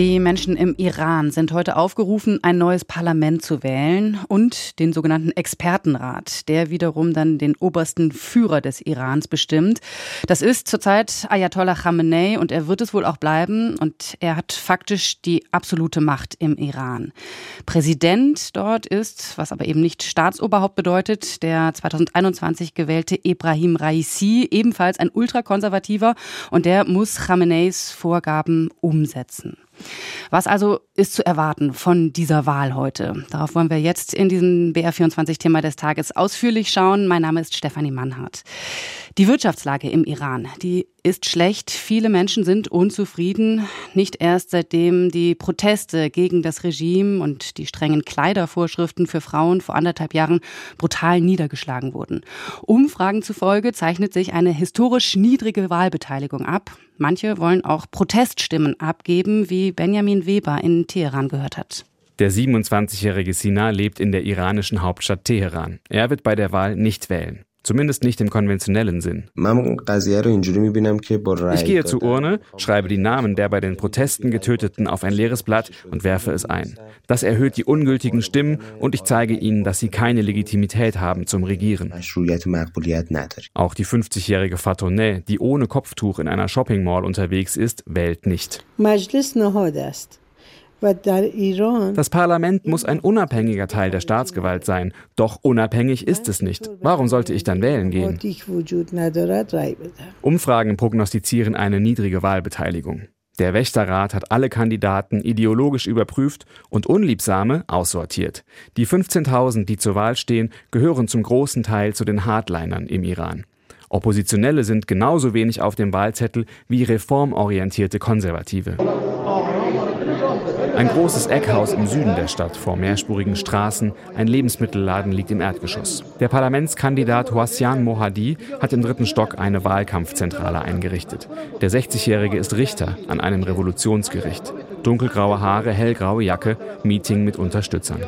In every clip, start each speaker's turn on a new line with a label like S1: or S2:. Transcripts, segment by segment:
S1: Die Menschen im Iran sind heute aufgerufen, ein neues Parlament zu wählen und den sogenannten Expertenrat, der wiederum dann den obersten Führer des Irans bestimmt. Das ist zurzeit Ayatollah Khamenei und er wird es wohl auch bleiben und er hat faktisch die absolute Macht im Iran. Präsident dort ist, was aber eben nicht Staatsoberhaupt bedeutet, der 2021 gewählte Ibrahim Raisi, ebenfalls ein ultrakonservativer und der muss Khameneis Vorgaben umsetzen. Was also ist zu erwarten von dieser Wahl heute? Darauf wollen wir jetzt in diesem BR24-Thema des Tages ausführlich schauen. Mein Name ist Stefanie Mannhardt. Die Wirtschaftslage im Iran, die ist schlecht. Viele Menschen sind unzufrieden. Nicht erst seitdem die Proteste gegen das Regime und die strengen Kleidervorschriften für Frauen vor anderthalb Jahren brutal niedergeschlagen wurden. Umfragen zufolge zeichnet sich eine historisch niedrige Wahlbeteiligung ab. Manche wollen auch Proteststimmen abgeben, wie Benjamin Weber in Teheran gehört hat.
S2: Der 27-jährige Sina lebt in der iranischen Hauptstadt Teheran. Er wird bei der Wahl nicht wählen. Zumindest nicht im konventionellen Sinn. Ich gehe zur Urne, schreibe die Namen der bei den Protesten Getöteten auf ein leeres Blatt und werfe es ein. Das erhöht die ungültigen Stimmen und ich zeige ihnen, dass sie keine Legitimität haben zum Regieren. Auch die 50-jährige Fatoneh, die ohne Kopftuch in einer Shopping Mall unterwegs ist, wählt nicht. Das Parlament muss ein unabhängiger Teil der Staatsgewalt sein. Doch unabhängig ist es nicht. Warum sollte ich dann wählen gehen? Umfragen prognostizieren eine niedrige Wahlbeteiligung. Der Wächterrat hat alle Kandidaten ideologisch überprüft und Unliebsame aussortiert. Die 15.000, die zur Wahl stehen, gehören zum großen Teil zu den Hardlinern im Iran. Oppositionelle sind genauso wenig auf dem Wahlzettel wie reformorientierte Konservative. Ein großes Eckhaus im Süden der Stadt vor mehrspurigen Straßen, ein Lebensmittelladen liegt im Erdgeschoss. Der Parlamentskandidat Houassian Mohadi hat im dritten Stock eine Wahlkampfzentrale eingerichtet. Der 60-Jährige ist Richter an einem Revolutionsgericht. Dunkelgraue Haare, hellgraue Jacke, Meeting mit Unterstützern.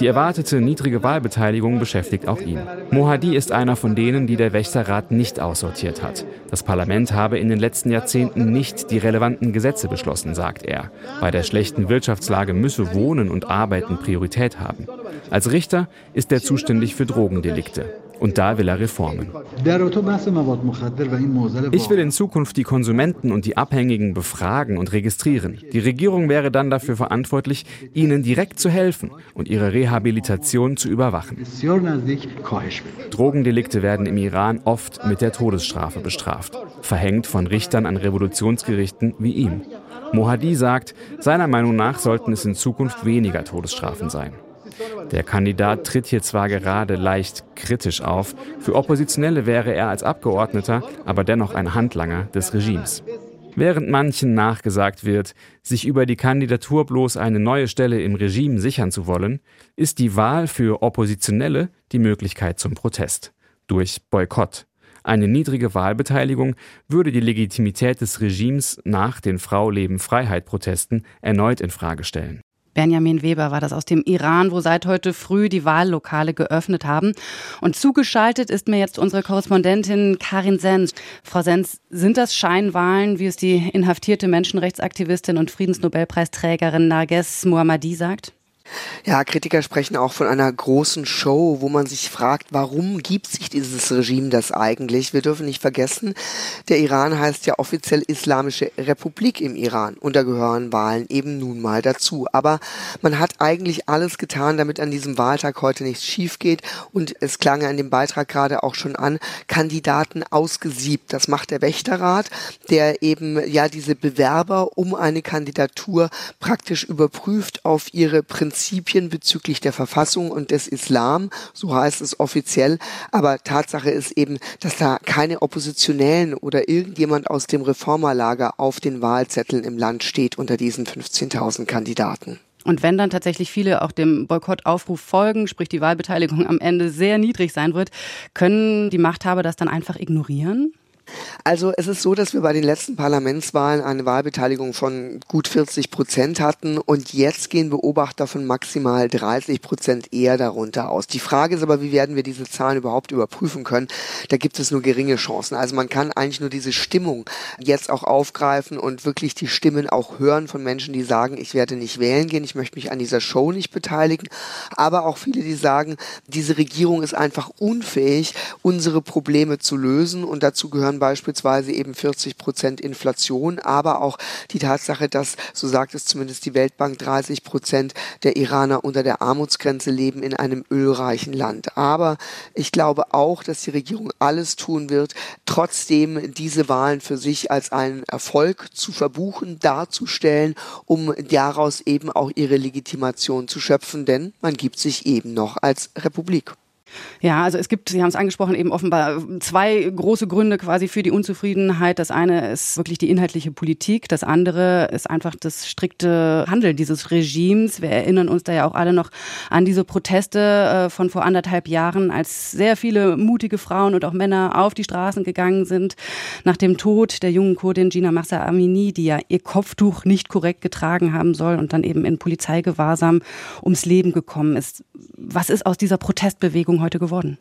S2: Die erwartete niedrige Wahlbeteiligung beschäftigt auch ihn. Mohadi ist einer von denen, die der Wächterrat nicht aussortiert hat. Das Parlament habe in den letzten Jahrzehnten nicht die relevanten Gesetze beschlossen, sagt er. Bei der schlechten Wirtschaftslage müsse Wohnen und Arbeiten Priorität haben. Als Richter ist er zuständig für Drogendelikte. Und da will er Reformen. Ich will in Zukunft die Konsumenten und die Abhängigen befragen und registrieren. Die Regierung wäre dann dafür verantwortlich, ihnen direkt zu helfen und ihre Rehabilitation zu überwachen. Drogendelikte werden im Iran oft mit der Todesstrafe bestraft, verhängt von Richtern an Revolutionsgerichten wie ihm. Mohadi sagt, seiner Meinung nach sollten es in Zukunft weniger Todesstrafen sein. Der Kandidat tritt hier zwar gerade leicht kritisch auf, für Oppositionelle wäre er als Abgeordneter aber dennoch ein Handlanger des Regimes. Während manchen nachgesagt wird, sich über die Kandidatur bloß eine neue Stelle im Regime sichern zu wollen, ist die Wahl für Oppositionelle die Möglichkeit zum Protest durch Boykott. Eine niedrige Wahlbeteiligung würde die Legitimität des Regimes nach den Frau Leben Freiheit Protesten erneut in Frage stellen.
S1: Benjamin Weber war das aus dem Iran, wo seit heute früh die Wahllokale geöffnet haben. Und zugeschaltet ist mir jetzt unsere Korrespondentin Karin Sens. Frau Sens, sind das Scheinwahlen, wie es die inhaftierte Menschenrechtsaktivistin und Friedensnobelpreisträgerin Narges Mohammadi sagt?
S3: Ja, Kritiker sprechen auch von einer großen Show, wo man sich fragt, warum gibt sich dieses Regime das eigentlich? Wir dürfen nicht vergessen, der Iran heißt ja offiziell Islamische Republik im Iran und da gehören Wahlen eben nun mal dazu. Aber man hat eigentlich alles getan, damit an diesem Wahltag heute nichts schief geht und es klang ja in dem Beitrag gerade auch schon an, Kandidaten ausgesiebt. Das macht der Wächterrat, der eben ja diese Bewerber um eine Kandidatur praktisch überprüft auf ihre Prinzipien Prinzipien bezüglich der Verfassung und des Islam, so heißt es offiziell. Aber Tatsache ist eben, dass da keine Oppositionellen oder irgendjemand aus dem Reformerlager auf den Wahlzetteln im Land steht unter diesen 15.000 Kandidaten.
S1: Und wenn dann tatsächlich viele auch dem Boykottaufruf folgen, sprich die Wahlbeteiligung am Ende sehr niedrig sein wird, können die Machthaber das dann einfach ignorieren?
S3: Also es ist so, dass wir bei den letzten Parlamentswahlen eine Wahlbeteiligung von gut 40 Prozent hatten und jetzt gehen Beobachter von maximal 30 Prozent eher darunter aus. Die Frage ist aber, wie werden wir diese Zahlen überhaupt überprüfen können? Da gibt es nur geringe Chancen. Also man kann eigentlich nur diese Stimmung jetzt auch aufgreifen und wirklich die Stimmen auch hören von Menschen, die sagen, ich werde nicht wählen gehen, ich möchte mich an dieser Show nicht beteiligen. Aber auch viele, die sagen, diese Regierung ist einfach unfähig, unsere Probleme zu lösen und dazu gehören beispielsweise eben 40 Prozent Inflation, aber auch die Tatsache, dass, so sagt es zumindest die Weltbank, 30 Prozent der Iraner unter der Armutsgrenze leben in einem ölreichen Land. Aber ich glaube auch, dass die Regierung alles tun wird, trotzdem diese Wahlen für sich als einen Erfolg zu verbuchen, darzustellen, um daraus eben auch ihre Legitimation zu schöpfen, denn man gibt sich eben noch als Republik.
S1: Ja, also es gibt, Sie haben es angesprochen, eben offenbar zwei große Gründe quasi für die Unzufriedenheit. Das eine ist wirklich die inhaltliche Politik, das andere ist einfach das strikte Handeln dieses Regimes. Wir erinnern uns da ja auch alle noch an diese Proteste äh, von vor anderthalb Jahren, als sehr viele mutige Frauen und auch Männer auf die Straßen gegangen sind nach dem Tod der jungen Kurdin Gina Massa Amini, die ja ihr Kopftuch nicht korrekt getragen haben soll und dann eben in Polizeigewahrsam ums Leben gekommen ist. Was ist aus dieser Protestbewegung heute geworden?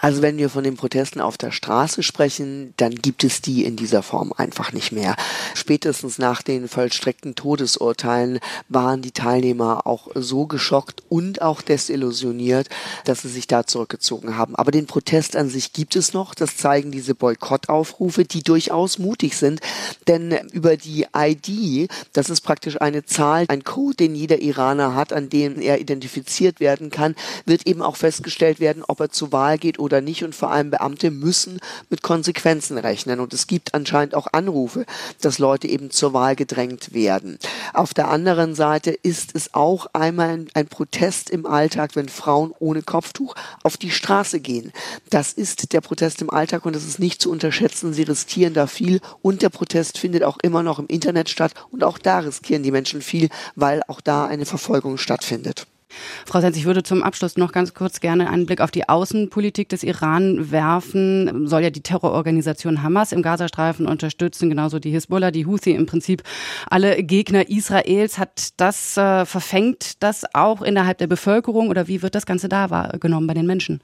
S3: Also wenn wir von den Protesten auf der Straße sprechen, dann gibt es die in dieser Form einfach nicht mehr. Spätestens nach den vollstreckten Todesurteilen waren die Teilnehmer auch so geschockt und auch desillusioniert, dass sie sich da zurückgezogen haben. Aber den Protest an sich gibt es noch. Das zeigen diese Boykottaufrufe, die durchaus mutig sind. Denn über die ID, das ist praktisch eine Zahl, ein Code, den jeder Iraner hat, an dem er identifiziert werden kann, wird eben auch festgestellt werden, ob er zur Wahl geht oder nicht und vor allem Beamte müssen mit Konsequenzen rechnen und es gibt anscheinend auch Anrufe, dass Leute eben zur Wahl gedrängt werden. Auf der anderen Seite ist es auch einmal ein, Protest im Alltag, wenn Frauen ohne Kopftuch auf die Straße gehen. Das ist der Protest im Alltag und das ist nicht zu unterschätzen. Sie riskieren da viel und der Protest findet auch immer noch im Internet statt und auch da riskieren die Menschen viel, weil auch da eine Verfolgung stattfindet.
S1: Frau Senz, ich würde zum Abschluss noch ganz kurz gerne einen Blick auf die Außenpolitik des Iran werfen. Soll ja die Terrororganisation Hamas im Gazastreifen unterstützen, genauso die Hisbollah, die Houthi, im Prinzip alle Gegner Israels. Hat das äh, verfängt das auch innerhalb der Bevölkerung oder wie wird das Ganze da wahrgenommen bei den Menschen?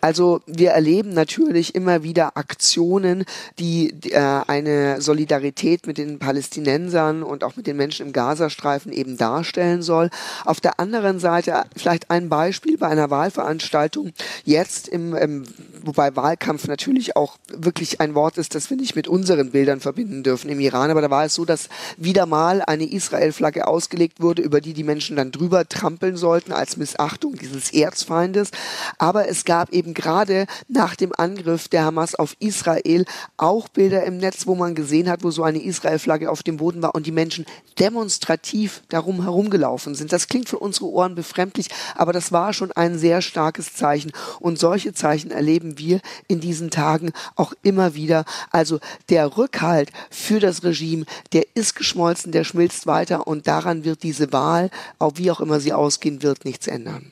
S3: Also wir erleben natürlich immer wieder Aktionen, die äh, eine Solidarität mit den Palästinensern und auch mit den Menschen im Gazastreifen eben darstellen soll. Auf der anderen Seite vielleicht ein Beispiel bei einer Wahlveranstaltung jetzt im, im wobei Wahlkampf natürlich auch wirklich ein Wort ist, das wir nicht mit unseren Bildern verbinden dürfen im Iran, aber da war es so, dass wieder mal eine Israel-Flagge ausgelegt wurde, über die die Menschen dann drüber trampeln sollten als Missachtung dieses Erzfeindes. Aber es gab eben gerade nach dem Angriff der Hamas auf Israel auch Bilder im Netz, wo man gesehen hat, wo so eine Israel-Flagge auf dem Boden war und die Menschen demonstrativ darum herumgelaufen sind. Das klingt für unsere Ohren befremdlich, aber das war schon ein sehr starkes Zeichen. Und solche Zeichen erleben wir in diesen Tagen auch immer wieder. Also der Rückhalt für das Regime, der ist geschmolzen, der schmilzt weiter und daran wird diese Wahl, auch wie auch immer sie ausgehen wird, nichts ändern.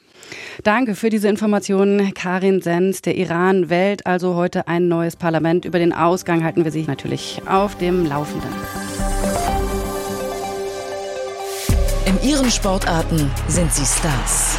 S1: Danke für diese Informationen, Karin Sens. Der Iran wählt also heute ein neues Parlament. Über den Ausgang halten wir Sie natürlich auf dem Laufenden.
S4: In Ihren Sportarten sind Sie Stars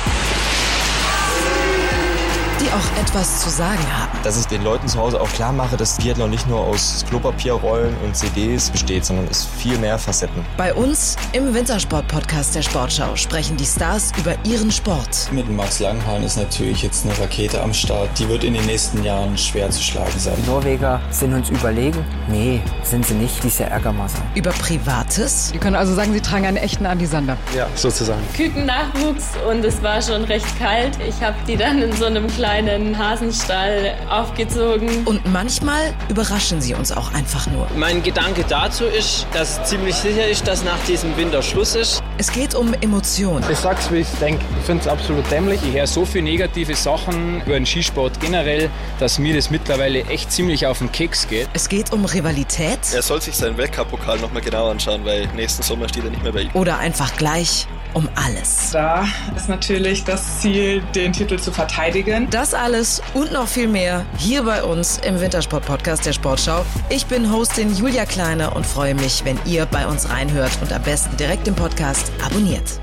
S4: etwas zu sagen haben.
S5: Dass ich den Leuten zu Hause auch klar mache, dass Biathlon nicht nur aus Klopapierrollen und CDs besteht, sondern es viel mehr Facetten.
S4: Bei uns im Wintersport-Podcast der Sportschau sprechen die Stars über ihren Sport.
S6: Mit Max Langhahn ist natürlich jetzt eine Rakete am Start. Die wird in den nächsten Jahren schwer zu schlagen sein.
S7: Die Norweger sind uns überlegen? Nee, sind sie nicht. Diese Ärgermasse.
S4: Über Privates?
S1: Die können also sagen, sie tragen einen echten Andisander.
S6: Ja, sozusagen.
S8: Kükennachwuchs und es war schon recht kalt. Ich habe die dann in so einem kleinen Hasenstall aufgezogen.
S4: Und manchmal überraschen sie uns auch einfach nur.
S9: Mein Gedanke dazu ist, dass ziemlich sicher ist, dass nach diesem Winter Schluss ist.
S4: Es geht um Emotionen.
S10: Ich sag's, wie ich denke. Ich finde es absolut dämlich. Ich höre so viele negative Sachen über den Skisport generell, dass mir das mittlerweile echt ziemlich auf den Keks geht.
S4: Es geht um Rivalität.
S11: Er soll sich seinen Weltcup-Pokal nochmal genau anschauen, weil nächsten Sommer steht er nicht mehr bei ihm.
S4: Oder einfach gleich um alles.
S12: Da ist natürlich das Ziel, den Titel zu verteidigen.
S4: Das alles und noch viel mehr hier bei uns im Wintersport-Podcast der Sportschau. Ich bin Hostin Julia Kleine und freue mich, wenn ihr bei uns reinhört und am besten direkt den Podcast abonniert.